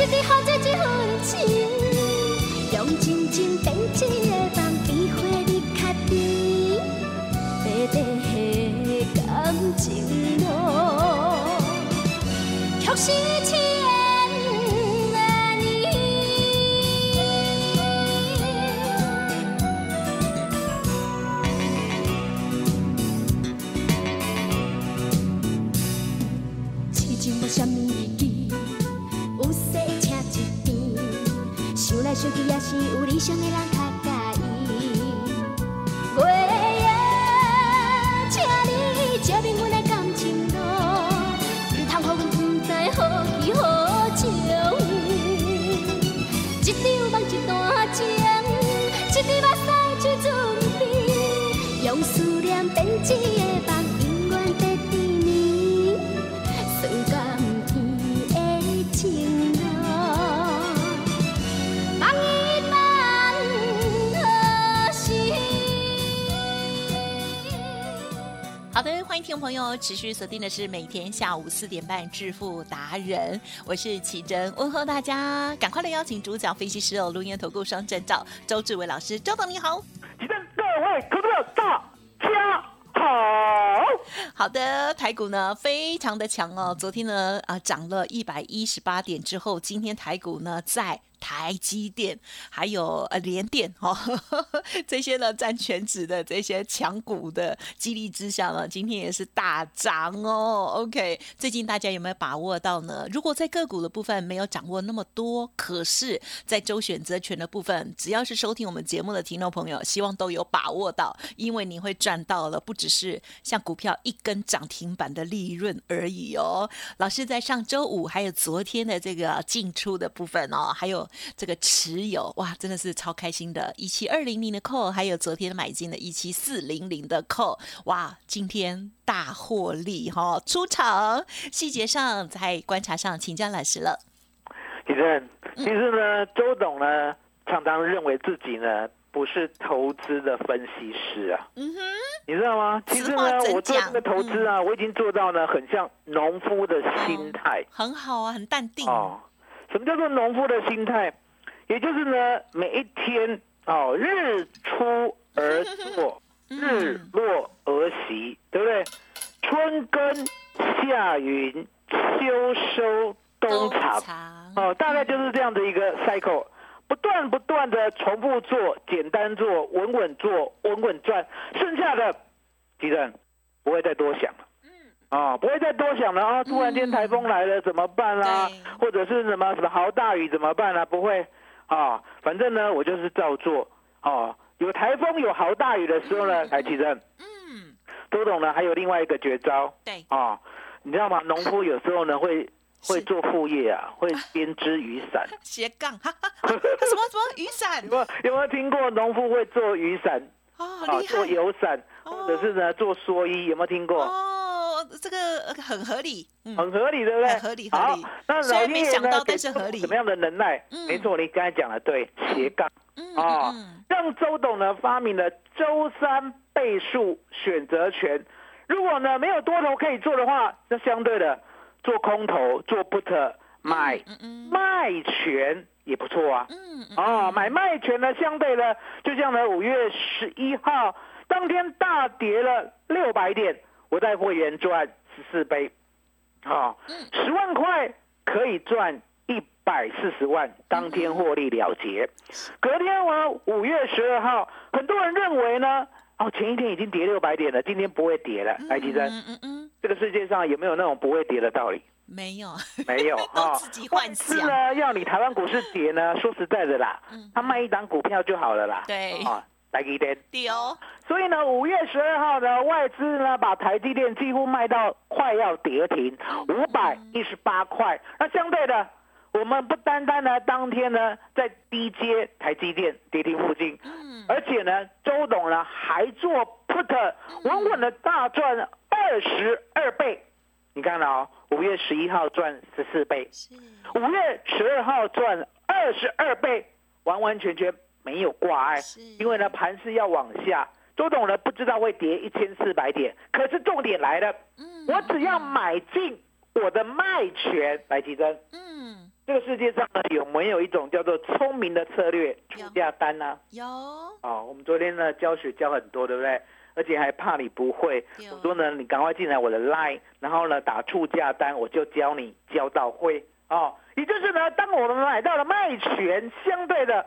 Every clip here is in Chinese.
话，一滴汗一份情，用真情变一个梦，比花你较甜。白白感情路，却是千一场梦一段好的，欢迎听众朋友持续锁定的是每天下午四点半致富达人，我是奇珍，问候大家，赶快来邀请主讲分析师哦，录音投顾双证照周志伟老师，周董你好。请问各位投资者大家好。好的，台股呢非常的强哦，昨天呢啊涨了一百一十八点之后，今天台股呢在。台积电还有呃联电哦，这些呢占全指的这些强股的激励之下呢，今天也是大涨哦。OK，最近大家有没有把握到呢？如果在个股的部分没有掌握那么多，可是，在周选择权的部分，只要是收听我们节目的听众朋友，希望都有把握到，因为你会赚到了，不只是像股票一根涨停板的利润而已哦。老师在上周五还有昨天的这个进出的部分哦，还有这个持有，哇，真的是超开心的，一七二零零的扣，还有昨天买进的一七四零零的扣，哇，今天大获利哈、出场，细节上在观察上请教老师了。其实，其实呢，周董呢常常认为自己呢不是投资的分析师啊，嗯哼，你知道吗？其实呢，我做这个投资啊，我已经做到呢，很像农夫的心态很好啊，很淡定。哦。什么叫做农夫的心态？也就是呢，每一天哦，日出而作，日落而息，对不对？春耕、夏耘、秋收、冬藏。哦，大概就是这样的一个 cycle，不断不断的重复做，简单做，稳稳做，稳稳赚，剩下的，敌人不会再多想了。啊、不会再多想了啊！突然间台风来了怎么办啦、对。或者是什么什么豪大雨怎么办啦、不会。啊，反正呢我就是照做。哦、有台风有豪大雨的时候呢，来吉正，嗯，周董呢还有另外一个绝招。对，啊、你知道吗？农夫有时候呢会会做副业啊，会编织雨伞。斜杠，哈哈哈，什么什么雨伞？有没有有没有听过农夫会做雨伞？哦，啊，厉做油伞，哦。或者是呢做蓑衣？有没有听过？哦，这个呃很合理，嗯，很合理，对不对？很合理合好理，那老天爷然没想到呢给周但是合理。董什么样的能耐？嗯。没错，你刚才讲的对，斜杠。嗯啊嗯，让周董呢发明了周三倍数选择权。如果呢没有多头可以做的话，那相对的做空头、做 put 买。卖权也不错啊。嗯嗯哦，买卖权呢，相对呢，就像呢五月十一号当天大跌了六百点，我带会员赚十四倍，啊、十万块可以赚一百四十万，当天获利了结。隔天我五月十二号，很多人认为呢，哦，前一天已经跌六百点了，今天不会跌了。来，吉珍，嗯嗯嗯，这个世界上有没有那种不会跌的道理？没有，没有都自己要你台湾股市跌呢，说实在的啦，他卖一档股票就好了啦。嗯对啊，来一点。丢，所以呢，五月十二号呢，外资呢把台积电几乎卖到快要跌停，五百一十八块。那相对的，我们不单单呢当天呢在低阶台积电跌停附近，嗯，而且呢，周董呢还做 put，稳稳的大赚二十二倍。你看哦，五月十一号赚十四倍，五月十二号赚二十二倍，完完全全没有挂碍，因为呢盘势要往下，周董呢不知道会跌一千四百点，可是重点来了，嗯我只要买进我的卖权来提升。嗯，这个世界上呢有没有一种叫做聪明的策略出价单呢、有，哦，我们昨天呢教学教很多，对不对？而且还怕你不会，对我说呢，你赶快进来我的 line，然后呢打出价单，我就教你教到会哦。也就是呢，当我们买到了卖权，相对的，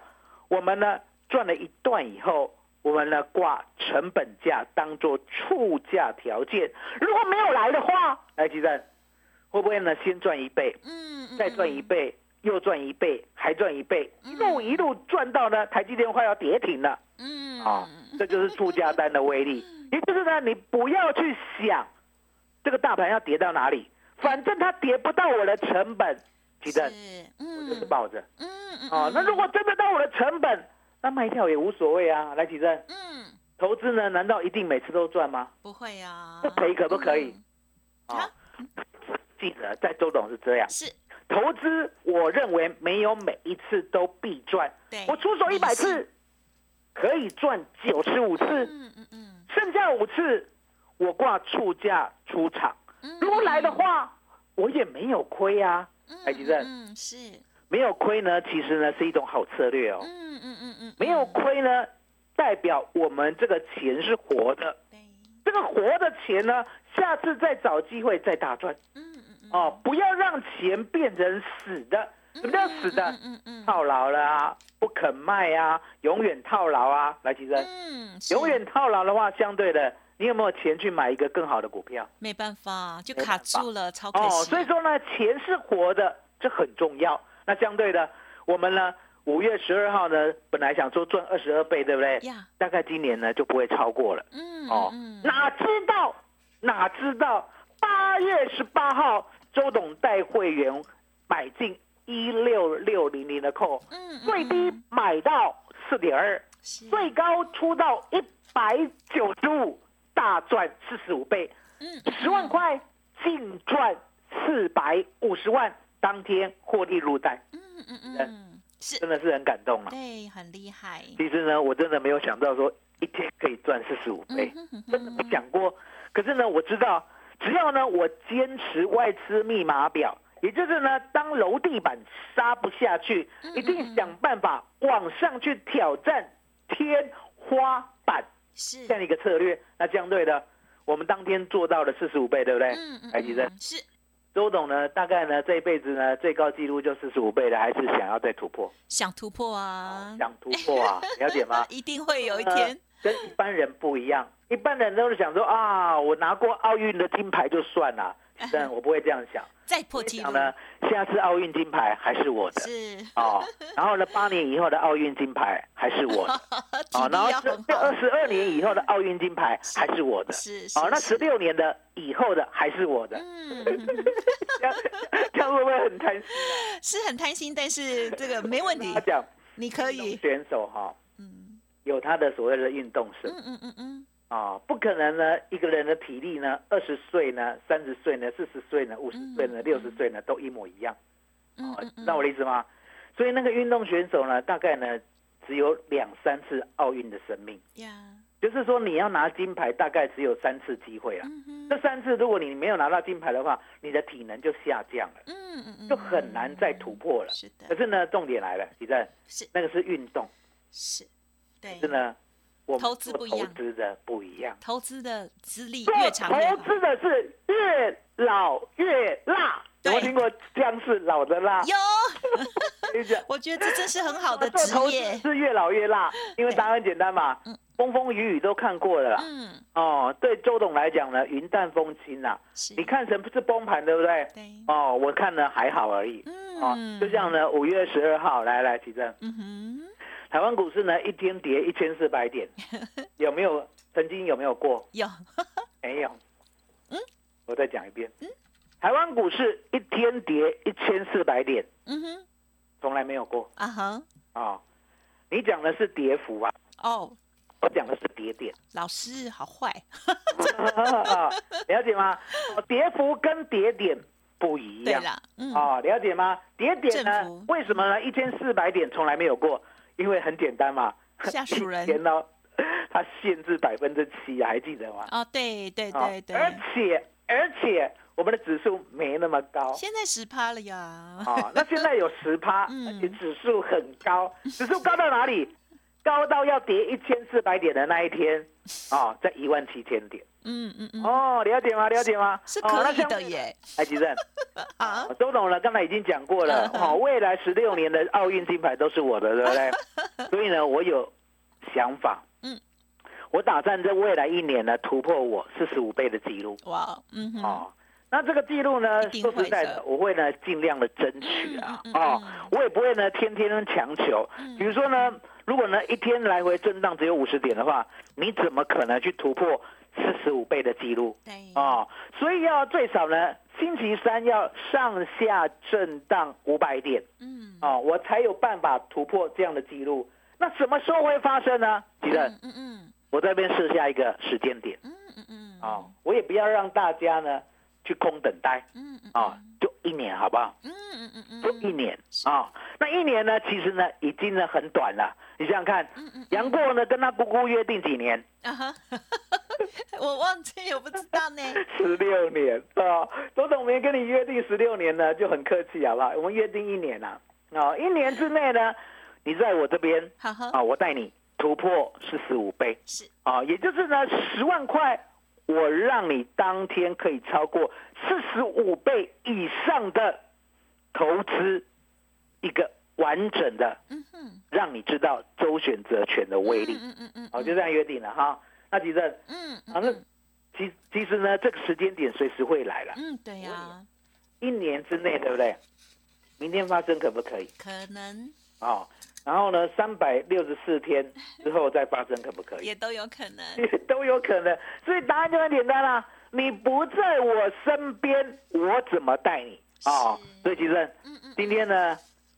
我们呢赚了一段以后，我们呢挂成本价当做出价条件，如果没有来的话，来吉正会不会呢先赚一倍，嗯，嗯再赚一，倍，又赚一倍，还赚一倍，嗯。一路一路赚到呢台积电快要跌停了。嗯，啊、这就是出价单的威力。也就是呢，你不要去想这个大盘要跌到哪里，反正它跌不到我的成本，记得是，我嗯，就是抱着嗯嗯，啊。那如果真的到我的成本，那卖掉也无所谓啊。来，启正，嗯，投资呢，难道一定每次都赚吗？不会啊，不赔可不可以？嗯啊，记得在周董是这样，是，投资我认为没有每一次都必赚，对，我出手一百，次可以赚九十五次。嗯嗯嗯，剩下五次，我挂出价出场。嗯如果来的，话，我也没有亏啊，嗯台积电嗯，是，没有亏呢，其实呢是一种好策略哦。嗯嗯嗯嗯，没有亏呢，代表我们这个钱是活的，对，这个活的钱呢，下次再找机会再大赚。嗯嗯嗯，哦，不要让钱变成死的，什么叫死的？嗯嗯嗯，套牢了啊，不肯卖啊，永远套牢啊，来，其实嗯，永远套牢的话，相对的，你有没有钱去买一个更好的股票？没办法，就卡住了，超可哦，所以说呢，钱是活的，这很重要。那相对的，我们呢，五月十二号呢，本来想说赚二十二倍，对不对？呀，大概今年呢就不会超过了。嗯哦嗯，哪知道哪知道，八月十八号，周董带会员买进一六六零零的扣，嗯，嗯最低买到四点二，最高出到一百九十五，大赚四十五倍。嗯十万块净赚四百五十万，当天获利入袋，嗯嗯嗯嗯，是，真的是很感动啊！对，很厉害。其实呢，我真的没有想到说一天可以赚四十五倍，嗯哼哼真的没想过。可是呢，我知道，只要呢我坚持外资密码表，也就是呢，当楼地板杀不下去，嗯一定想办法往上去挑战天花板是这样一个策略。那这样对的，我们当天做到了四十五倍，对不对？嗯嗯，台积是周董呢，大概呢这一辈子呢最高纪录就四十五倍了，还是想要再突破，想突破啊，想突破啊，了解吗？一定会有一呃天。跟一般人不一样，一般人都是想说啊，我拿过奥运的金牌就算了，但我不会这样想。我再破纪录。呢，下次奥运金牌还是我的。是。哦，然后呢，八年以后的奥运金牌还是我的。体 哦，然后这这二，十二年以后的奥运金牌还是我的。是是哦，那十六年的以后的还是我的，嗯，这样这样会不会很贪心？是很贪心，但是这个没问题。他，讲你可以，选手哈嗯。有他的所谓的运动神。嗯嗯嗯嗯，啊，不可能呢，一个人的体力呢，二十岁呢，三十岁呢，四十岁呢，五十岁呢，嗯六十岁呢，都一模一样。哦知道我的意思吗？所以那个运动选手呢，大概呢只有两三次奥运的生命，呀，就是说你要拿金牌，大概只有三次机会了。这三次如果你没有拿到金牌的话，你的体能就下降了，嗯嗯嗯，就很难再突破了。是的，可是呢，重点来了，李正，是。那个是运动，是，对。可是，呢，我们投资不一样投资的不一样。投资的资历越长越好，投资的是越老越辣，有没有对听过姜是老的辣？有，我觉得这真是很好的 职业，是越老越辣，因为答案很简单嘛。嗯风风雨雨都看过了啦。嗯，哦，对周董来讲呢，云淡风轻啦。是，你看成不是崩盘，对不对？对，哦，我看呢还好而已。嗯哦嗯，，就像呢，五月十二号，来来，奇正，嗯哼，台湾股市呢一天跌一千四百点，有没有？曾经有没有过？有，没有。嗯，我再讲一遍。嗯台湾股市一天跌一千四百点，嗯哼，从来没有过啊哈，啊、你讲的是跌幅啊，哦，我讲的是跌点。老师好坏，啊，了解吗？哦跌幅跟跌点不一样。对啦，嗯，哦，了解吗？跌点呢幅？为什么呢？一千四百点从来没有过，因为很简单嘛，下属 人一天呢，它限制百分之七啊，还记得吗？哦，对对哦对对，而且而且我们的指数没那么高。现在十趴了呀，啊，那现在有十趴，嗯而且指数很高，指数高到哪里？高到要跌一千四百点的那一天，啊，在一万七千点。嗯嗯嗯，哦，了解吗？了解吗？哦是可以的耶，哎，吉正，啊，周董呢，刚才已经讲过了，嗯哦，未来十六年的奥运金牌都是我的，对不对？所以呢，我有想法，嗯，我打算在未来一年呢突破我四十五倍的记录，哇，嗯哼，哦。那这个记录呢说实在的，我会呢尽量的争取啊嗯嗯，嗯哦嗯，我也不会呢天天强求。比如说呢，如果呢一天来回震荡只有五十点的话，你怎么可能去突破四十五倍的记录？对，哦，所以要最少呢，星期三要上下震荡五百点。嗯，哦，我才有办法突破这样的记录。那什么时候会发生呢？记得嗯嗯嗯。我这边设下一个时间点。嗯嗯嗯，哦，我也不要让大家呢去空等待。嗯嗯啊，就一年好不好？嗯嗯嗯嗯，就一年。啊、那一年呢，其实呢已经呢很短了。你想想看，嗯。杨过呢跟他姑姑约定几年？啊哈，我忘记，我不知道呢，十六年啊，周总没跟你约定十六年呢，就很客气好不好？我们约定一年啊，啊，一年之内呢，你在我这边好好，啊，我带你突破四十五倍。是，啊，也就是呢十万块，我让你当天可以超过四十五倍以上的投资，一个完整的，让你知道周选择权的威力。嗯嗯嗯，好，就这样约定了哈。那吉正嗯啊，那其其实呢，这个时间点随时会来了，嗯，对呀，一年之内，对不对？明天发生可不可以？可能哦，然后呢，三百六十四天之后再发生可不可以？也都有可能，都有可能。所以答案就很简单啦、你不在我身边，我怎么带你？哦，所以其实嗯嗯，今天呢，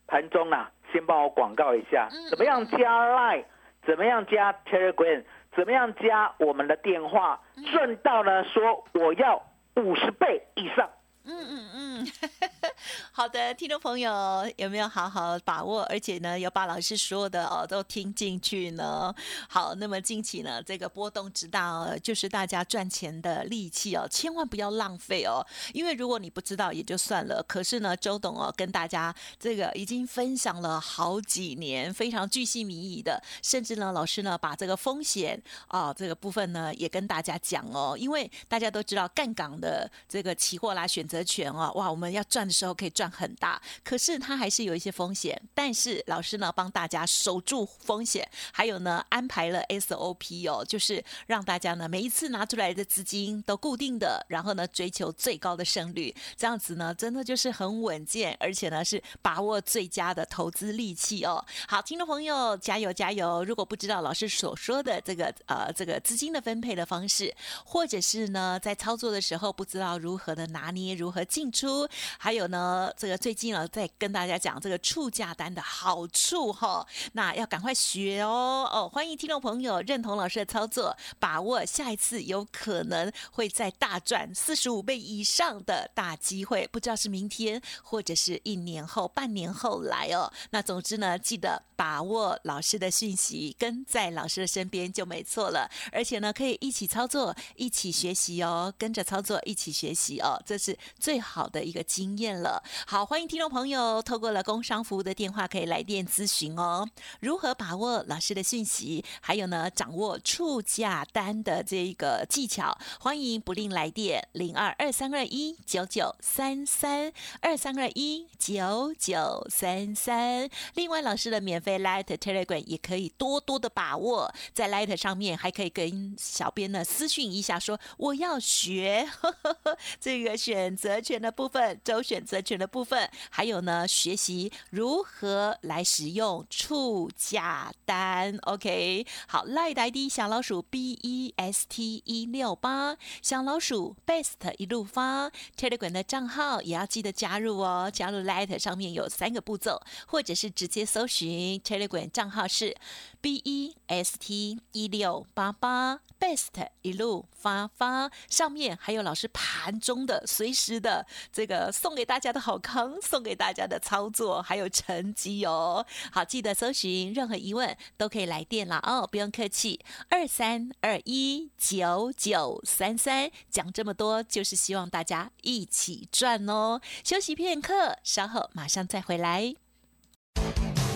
盘中啊，先帮我广告一下嗯，怎么样加 Line，怎么样加 Telegram，怎么样加我们的电话，嗯。顺道呢说我要五十倍以上。嗯嗯嗯，好的，听众朋友有没有好好把握？而且呢，有把老师说的哦都听进去呢？好，那么近期呢，这个波动之大哦，就是大家赚钱的利器哦，千万不要浪费哦。因为如果你不知道也就算了，可是呢，周董哦跟大家这个已经分享了好几年，非常巨细靡遗的，甚至呢，老师呢把这个风险啊、这个部分呢也跟大家讲哦，因为大家都知道干港的这个期货啦、选择权哦，哇，我们要赚的时候可以赚很大，可是它还是有一些风险。但是老师呢帮大家守住风险，还有呢安排了 SOP 哦，就是让大家呢每一次拿出来的资金都固定的，然后呢追求最高的胜率，这样子呢真的就是很稳健，而且呢是把握最佳的投资利器哦。好，听众朋友加油加油！如果不知道老师所说的这个呃这个资金的分配的方式，或者是呢在操作的时候不知道如何的拿捏，如何进出，还有呢这个最近呢在跟大家讲这个触价单的好处哈、那要赶快学哦哦！欢迎听众朋友认同老师的操作，把握下一次有可能会再大赚四十五倍以上的大机会，不知道是明天或者是一年后、半年后来哦。那总之呢，记得把握老师的讯息，跟在老师的身边就没错了。而且呢，可以一起操作，一起学习哦，跟着操作，一起学习哦，这是最好的一个经验了。好，欢迎听众朋友透过了工商服务的电话可以来电咨询哦，如何把握老师的讯息，还有呢掌握出价单的这一个技巧，欢迎不吝来电零二二三二一九九三三二三二一九九三三。另外，老师的免费 Light Telegram 也可以多多的把握，在 Light 上面还可以跟小编呢私讯一下，说我要学 这个选择权的部分，周选择权的部分，还有呢学习如何来使用促价单。OK，好，Light ID 小老鼠 B E S T 一六八，小老鼠 Best 一路发 Telegram 的账号也要记得加入哦。加入 Light 上面有三个步骤，或者是直接搜寻 Telegram 账号是 B E S T 一六八八 Best 一路发发，上面还有老师盘中的随时的这这个送给大家的好康，送给大家的操作还有成绩哦。好，记得搜寻，任何疑问都可以来电了哦，不用客气，二三二一九九三三，讲这么多就是希望大家一起赚哦。休息片刻，稍后马上再回来。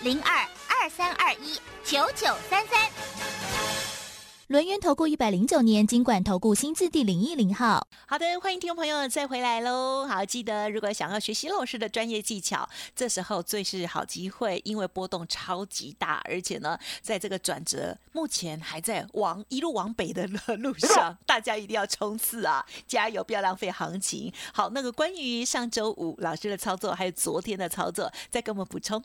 零二二三二一九九三三。轮源投顾一百零九年金管投顾新字第零一零号。好的，欢迎听众朋友再回来喽。好，记得如果想要学习老师的专业技巧，这时候最是好机会，因为波动超级大，而且呢，在这个转折目前还在往一路往北的路上，大家一定要冲刺啊！加油，不要浪费行情。好，那个关于上周五老师的操作，还有昨天的操作，再跟我们补充。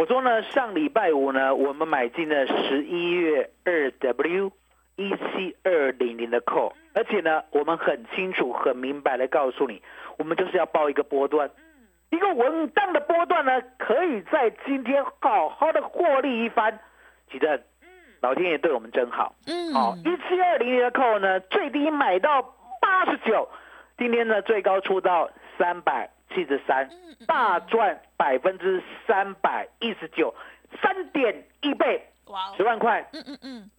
我说呢，上礼拜五呢，我们买进了十一月二 W 一七二零零的 call，而且呢，我们很清楚、很明白的告诉你，我们就是要报一个波段，一个稳当的波段呢，可以在今天好好的获利一番。记得，老天爷对我们真好。嗯，好，一七二零零的 call 呢，最低买到八十九，今天呢最高出到三百七十三，大赚百分之三百一十九，三点一倍，哇哦十万块嗯嗯嗯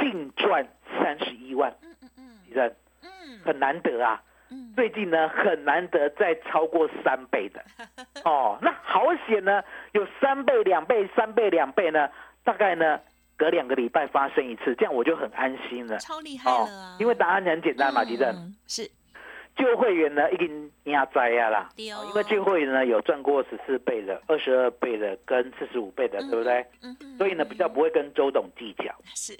净赚三十一万，嗯嗯嗯其实嗯很难得啊。嗯，最近呢很难得再超过三倍的，哦，那好险呢，有三倍、两倍、三倍、两倍呢，大概呢隔两个礼拜发生一次，这样我就很安心了。超厉害了啊！因为答案很简单嘛，吉正。嗯是旧会员呢已经压栽呀啦，因为旧会员呢有赚过十四倍的、二十二倍的跟四十五倍的，对不对？嗯哼所以呢比较不会跟周董计较。是。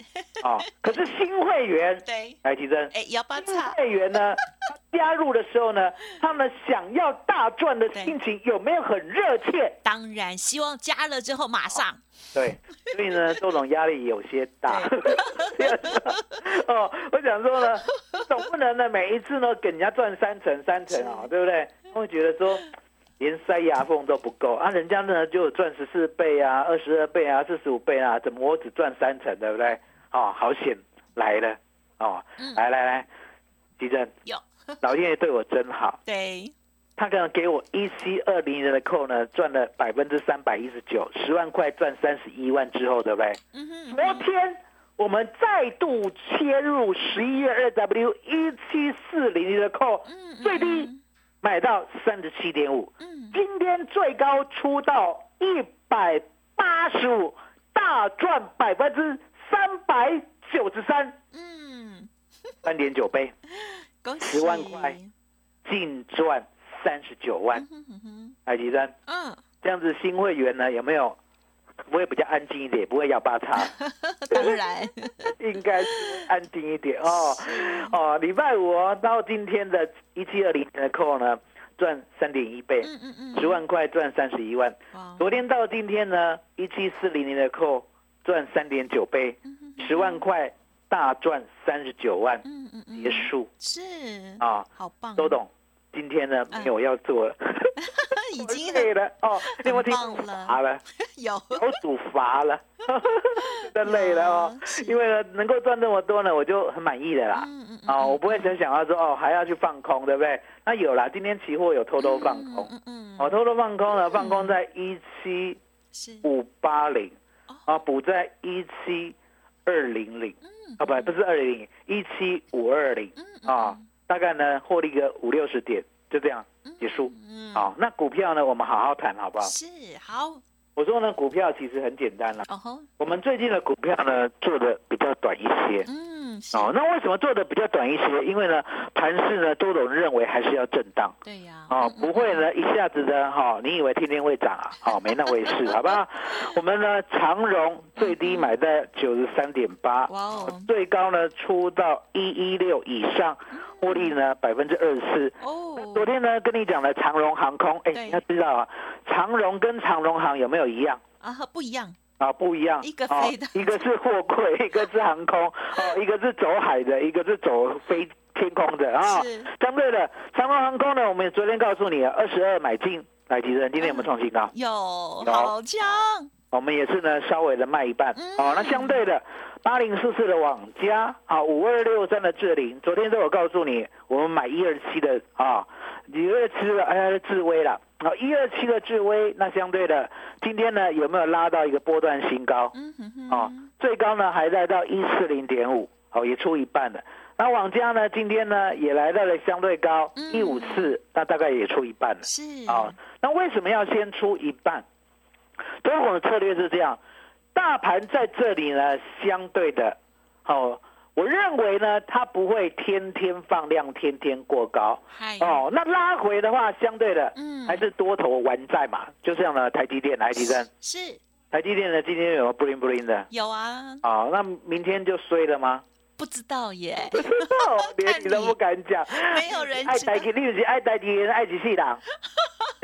哦。可是新会员，对，来提升，哎，摇八新叉，会员呢 加入的时候呢，他们想要大赚的心情有没有很热切？当然希望加了之后马上。对，所以呢，周董压力有些大。哦，我想说呢，总不能呢每一次呢给人家赚三成三成啊，对不对？他会觉得说连塞牙缝都不够啊，人家呢就赚十四倍啊、二十二倍啊、四十五倍啊，怎么我只赚三成，对不对？哦，好险来了哦，嗯来来来，吉正，有老天爷对我真好。对，他可能给我一七二零年的扣呢，赚了百分之三百一十九，十万块赚三十一万之后，对不对？嗯哼，昨天我们再度切入十一月二 W 一七四零零的扣，嗯最低买到三十七点五，嗯。今天最高出到一百八十五，大赚百分之三百九十三，嗯，三点九倍，恭喜。10万块净赚三十九万。海吉生，嗯，这样子新会员呢有没有不会比较安静一点，不会要八叉？当然，应该是安静一点哦。哦，礼拜五哦，到今天的一七二零的扣呢，赚三点一倍，嗯嗯嗯，十万块赚三十一万。昨天到今天呢，一七四零零的扣赚三点九倍，十万块大赚三十九万，嗯嗯嗯，结束。是。啊。好棒，周董，今天呢没有要做。了，已经累了哦，你有没有听很棒了。乏 了？有。有属乏了，真累了哦。因为呢，能够赚这么多呢，我就很满意的啦。嗯嗯嗯啊，我不会想想要说哦，还要去放空，对不对？那有啦，今天期货有偷偷放空，嗯嗯，哦，偷偷放空呢，放空在一七是五八零，哦。啊，补在一七二零零，嗯啊，不，不是二零零，一七五二零，啊，大概呢获利个五六十点，就这样结束。嗯，好，那股票呢，我们好好谈，好不好？是好，我说呢，股票其实很简单了。哦吼，我们最近的股票呢，做的比较短一些。嗯，是，哦，那为什么做的比较短一些？因为呢，盘势呢，周董认为还是要震荡。对呀，哦，嗯不会呢，一下子的哈、你以为天天会涨啊？哦，没那回事，好不好？我们呢，长荣最低买在九十三点八，哇哦，最高呢出到一一六以上，获利呢百分之二十四。哦，昨天呢跟你讲了长荣航空，哎，对你要知道啊，长荣跟长荣航有没有一样？啊，不一样，啊，不一样，一个哦飞的一个是货柜，一个是航空，哦，一个是走海的，一个是走飞天空的啊。是相对的，长荣航空呢，我们昨天告诉你二十二买进，来提升？今天有没有创新高？有有好强，我们也是呢，稍微的卖一半。嗯哦，那相对的，八零四四的网加，啊，五二六三的智林，昨天都有告诉你，我们买一二七的啊，一二七的哎呀智威了，啊，一二七的智威，那相对的，今天呢有没有拉到一个波段新高？嗯哼哼，哦，最高呢还在到一四零点五，哦，也出一半了。那网家呢，今天呢也来到了相对高嗯一五四，那大概也出一半了。是啊、那为什么要先出一半？中国的策略是这样，大盘在这里呢，相对的，哦，我认为呢，它不会天天放量，天天过高。哦，那拉回的话，相对的，嗯。还是多头玩债嘛，就这样的台积电、台积电、是。台积电呢，今天有没有 bling bling 的？有啊，哦，那明天就衰了吗？不知道耶，不知道，连你都不敢讲。没有人爱台积，你就是爱台积人，爱一世人，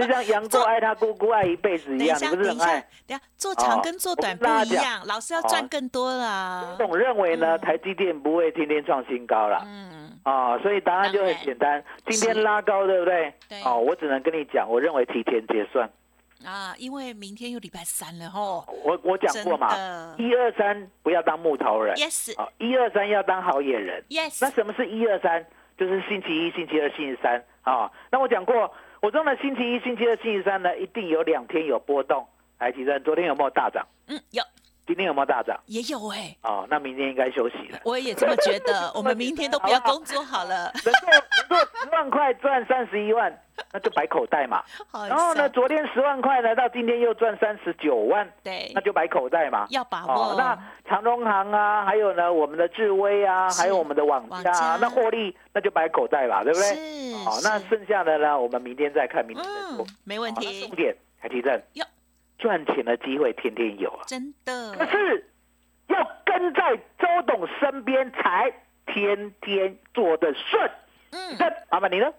就像杨过爱他姑姑爱一辈子一样，你不是等一下很爱？，等一下，做长哦跟做短不一样，老师要赚哦更多啦。总认为呢，台积电不会天天创新高了。嗯，啊、所以答案就很简单，今天拉高，对不对？对哦，我只能跟你讲，我认为提前结算。啊，因为明天又礼拜三了吼。我我讲过嘛，一二三不要当木头人，Yes 啊，一二三要当好野人。那 Yes，那什么是一二三？就是星期一、星期二、星期三啊。那我讲过，我中的星期一、星期二、星期三呢，一定有两天有波动。来，其实昨天有没有大涨？嗯，有今天有没有大涨？也有哎，哦，那明天应该休息了。我也这么觉得。我们明天都不要工作好了。能够能够十万块赚三十一万，那就摆口袋嘛。好然后呢，昨天十万块呢，到今天又赚三十九万，对那，就摆口袋嘛。要把哦握。，那长荣行啊，还有呢，我们的智威啊，还有我们的网家啊，那获利那就摆口袋吧，对不对？是好，那剩下的呢，我们明天再看，明天再说嗯。，没问题重，点，海提正哟，赚钱的机会天天有啊，真的可是要跟在周董身边才天天做的顺。嗯这麻烦你了。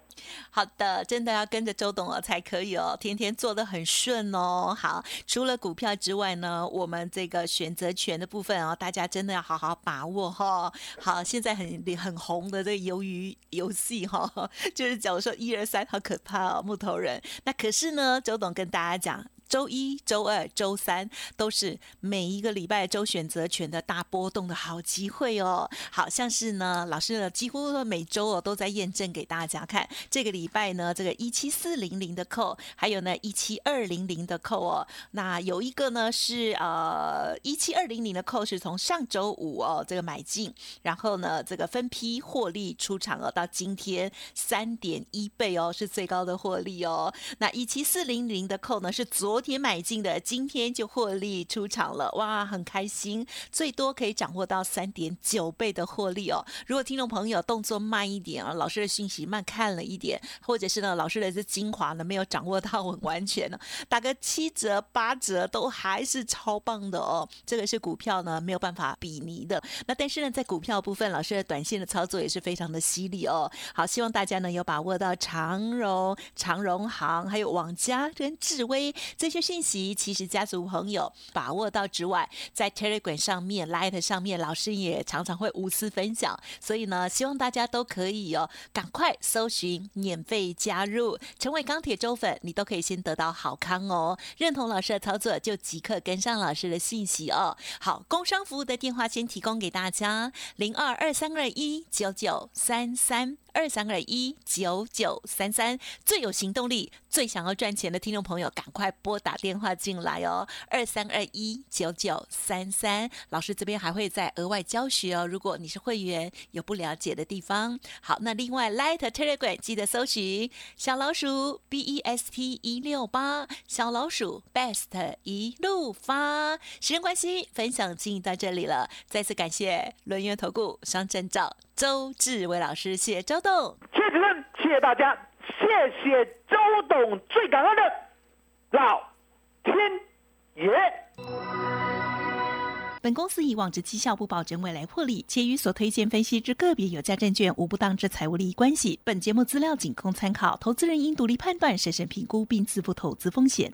好的，真的要跟着周董哦才可以哦，天天做的很顺哦。好，除了股票之外呢，我们这个选择权的部分哦，大家真的要好好把握哈、好，现在很很红的这个鱿鱼游戏哈、就是假如说一二三，好可怕哦，木头人。那可是呢，周董跟大家讲。周一、周二、周三都是每一个礼拜周选择权的大波动的好机会哦。好像是呢，老师呢几乎每周哦都在验证给大家看。这个礼拜呢，这个一七四零零的扣，还有呢一七二零零的扣哦。那有一个呢是呃一七二零零的扣是从上周五哦这个买进，然后呢这个分批获利出场哦，到今天三点一倍哦是最高的获利哦。那一七四零零的扣呢是昨昨天买进的，今天就获利出场了，哇，很开心，最多可以掌握到三点九倍的获利哦。如果听众朋友动作慢一点啊，老师的讯息慢看了一点，或者是呢，老师的这精华呢没有掌握到很完全呢，打个七折八折都还是超棒的哦。这个是股票呢没有办法比拟的。那但是呢，在股票部分，老师的短线的操作也是非常的犀利哦。好，希望大家呢有把握到长荣、长荣行，还有网家跟智威这些讯息。其实家族朋友把握到之外，在 Telegram 上面、Light 上面，老师也常常会无私分享。所以呢，希望大家都可以哦，赶快搜寻免费加入，成为钢铁周粉，你都可以先得到好康哦。认同老师的操作，就即刻跟上老师的信息哦。好，工商服务的电话先提供给大家：零二二三二一九九三三。二三二一九九三三，最有行动力、最想要赚钱的听众朋友，赶快拨打电话进来哦！二三二一九九三三，老师这边还会再额外教学哦。如果你是会员，有不了解的地方，好，那另外 Light Telegram 记得搜寻小老鼠 B E S T 一六八，小老鼠 Best 一路发。时间关系，分享进到这里了，再次感谢轮圆投顾商证照。周志伟老师，谢谢周董，谢谢主任，谢谢大家，谢谢周董，最感恩的老天爷。本公司以往之绩效不保证未来获利，且与所推荐分析之个别有价证券无不当之财务利益关系。本节目资料仅供参考，投资人应独立判断、审慎评估并自负投资风险。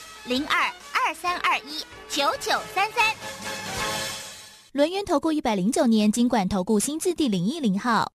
零二二三二一九九三三。轮源投顾一百零九年金管投顾新字第零一零号。